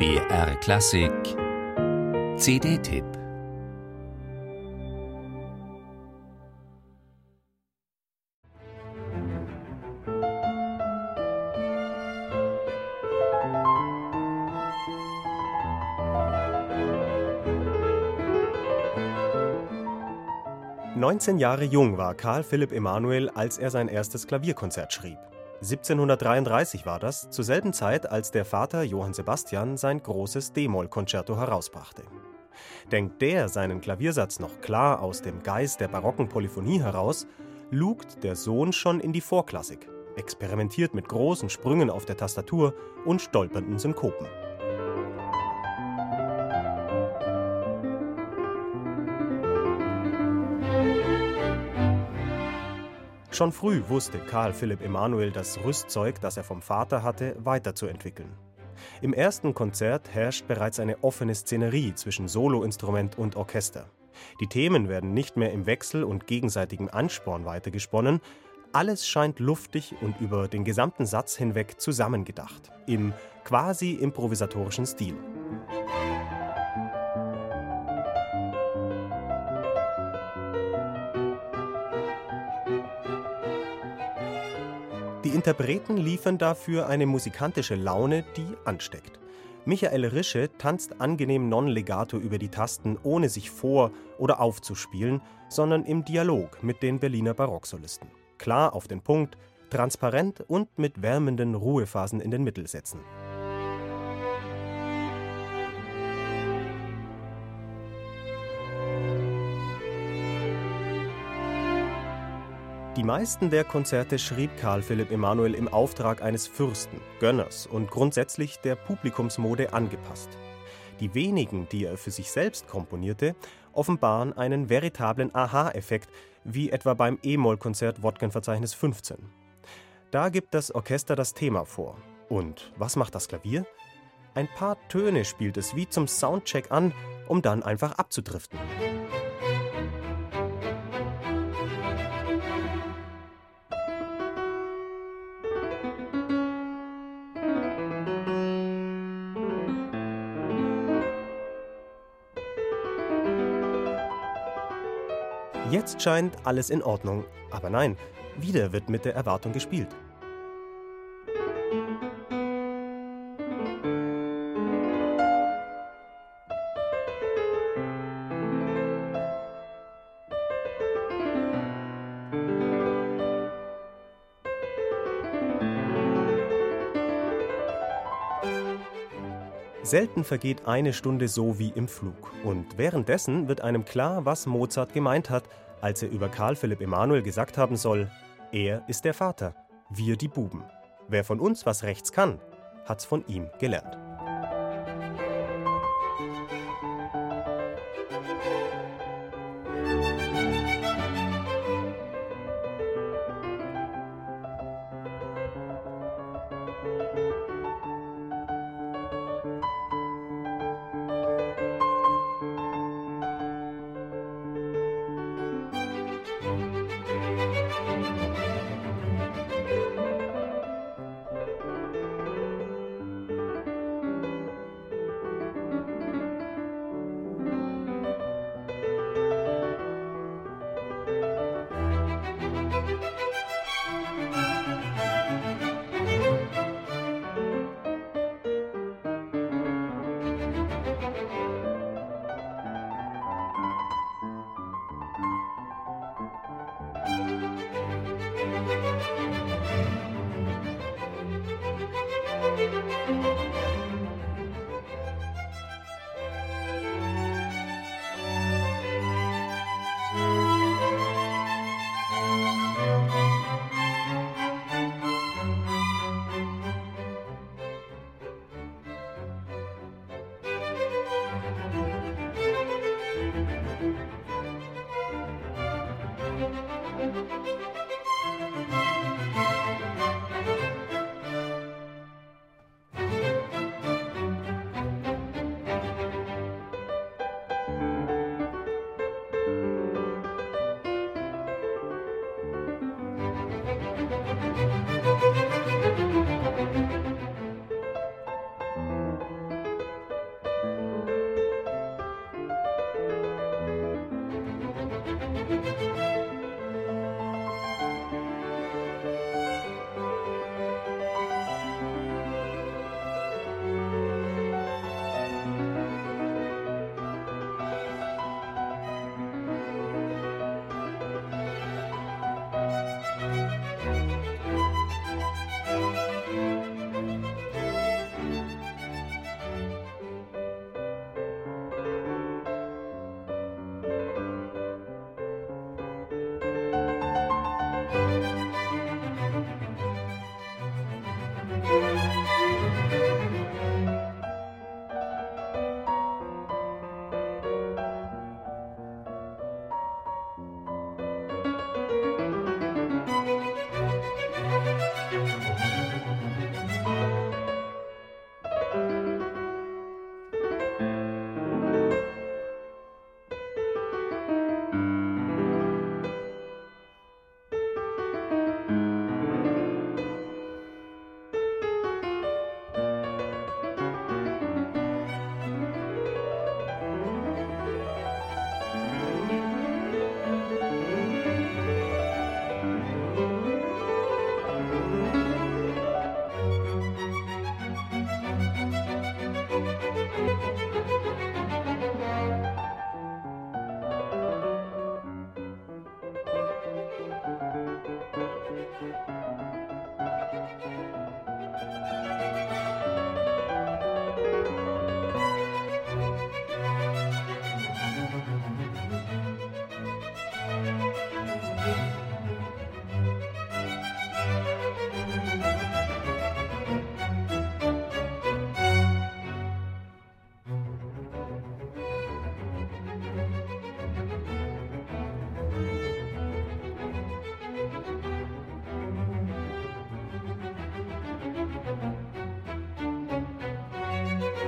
BR Klassik CD-Tipp Neunzehn Jahre jung war Karl Philipp Emanuel, als er sein erstes Klavierkonzert schrieb. 1733 war das, zur selben Zeit, als der Vater Johann Sebastian sein großes D-Moll-Konzerto herausbrachte. Denkt der seinen Klaviersatz noch klar aus dem Geist der barocken Polyphonie heraus, lugt der Sohn schon in die Vorklassik, experimentiert mit großen Sprüngen auf der Tastatur und stolpernden Synkopen. Schon früh wusste Karl Philipp Emanuel das Rüstzeug, das er vom Vater hatte, weiterzuentwickeln. Im ersten Konzert herrscht bereits eine offene Szenerie zwischen Soloinstrument und Orchester. Die Themen werden nicht mehr im Wechsel und gegenseitigem Ansporn weitergesponnen, alles scheint luftig und über den gesamten Satz hinweg zusammengedacht, im quasi improvisatorischen Stil. Die Interpreten liefern dafür eine musikantische Laune, die ansteckt. Michael Rische tanzt angenehm non-legato über die Tasten, ohne sich vor- oder aufzuspielen, sondern im Dialog mit den Berliner Barocksolisten. Klar auf den Punkt, transparent und mit wärmenden Ruhephasen in den Mittelsätzen. Die meisten der Konzerte schrieb Karl Philipp Emanuel im Auftrag eines Fürsten, Gönners und grundsätzlich der Publikumsmode angepasst. Die wenigen, die er für sich selbst komponierte, offenbaren einen veritablen Aha-Effekt, wie etwa beim E-Moll-Konzert Wodkenverzeichnis 15. Da gibt das Orchester das Thema vor. Und was macht das Klavier? Ein paar Töne spielt es wie zum Soundcheck an, um dann einfach abzudriften. Jetzt scheint alles in Ordnung, aber nein, wieder wird mit der Erwartung gespielt. Selten vergeht eine Stunde so wie im Flug. Und währenddessen wird einem klar, was Mozart gemeint hat, als er über Karl Philipp Emanuel gesagt haben soll: Er ist der Vater, wir die Buben. Wer von uns was rechts kann, hat's von ihm gelernt. Música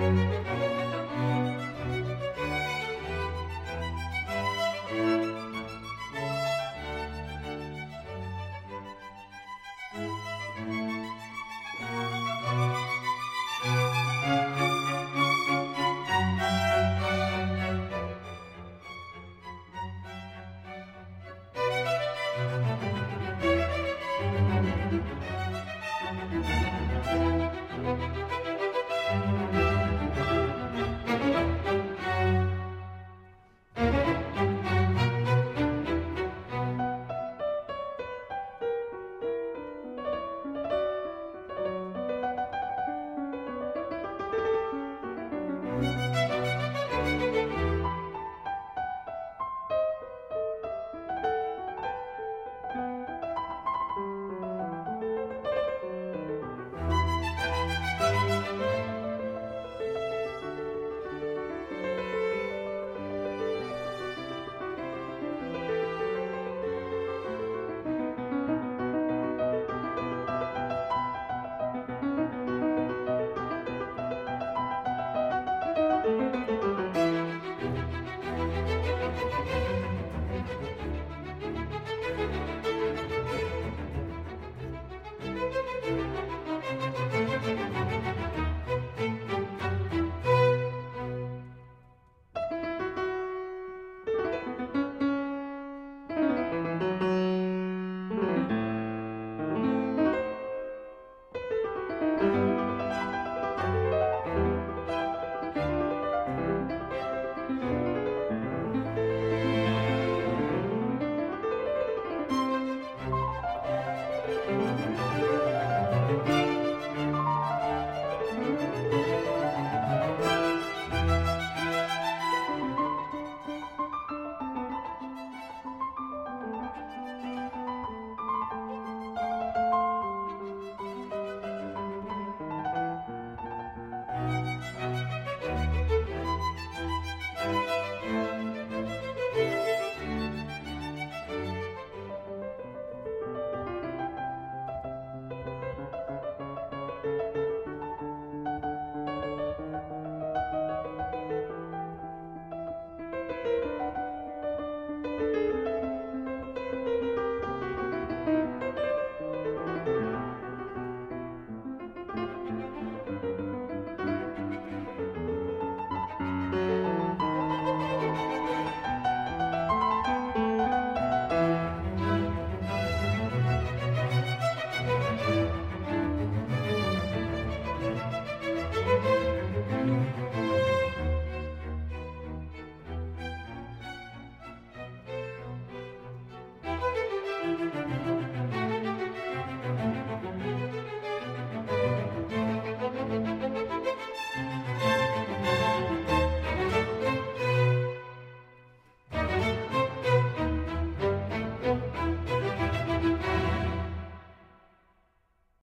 Música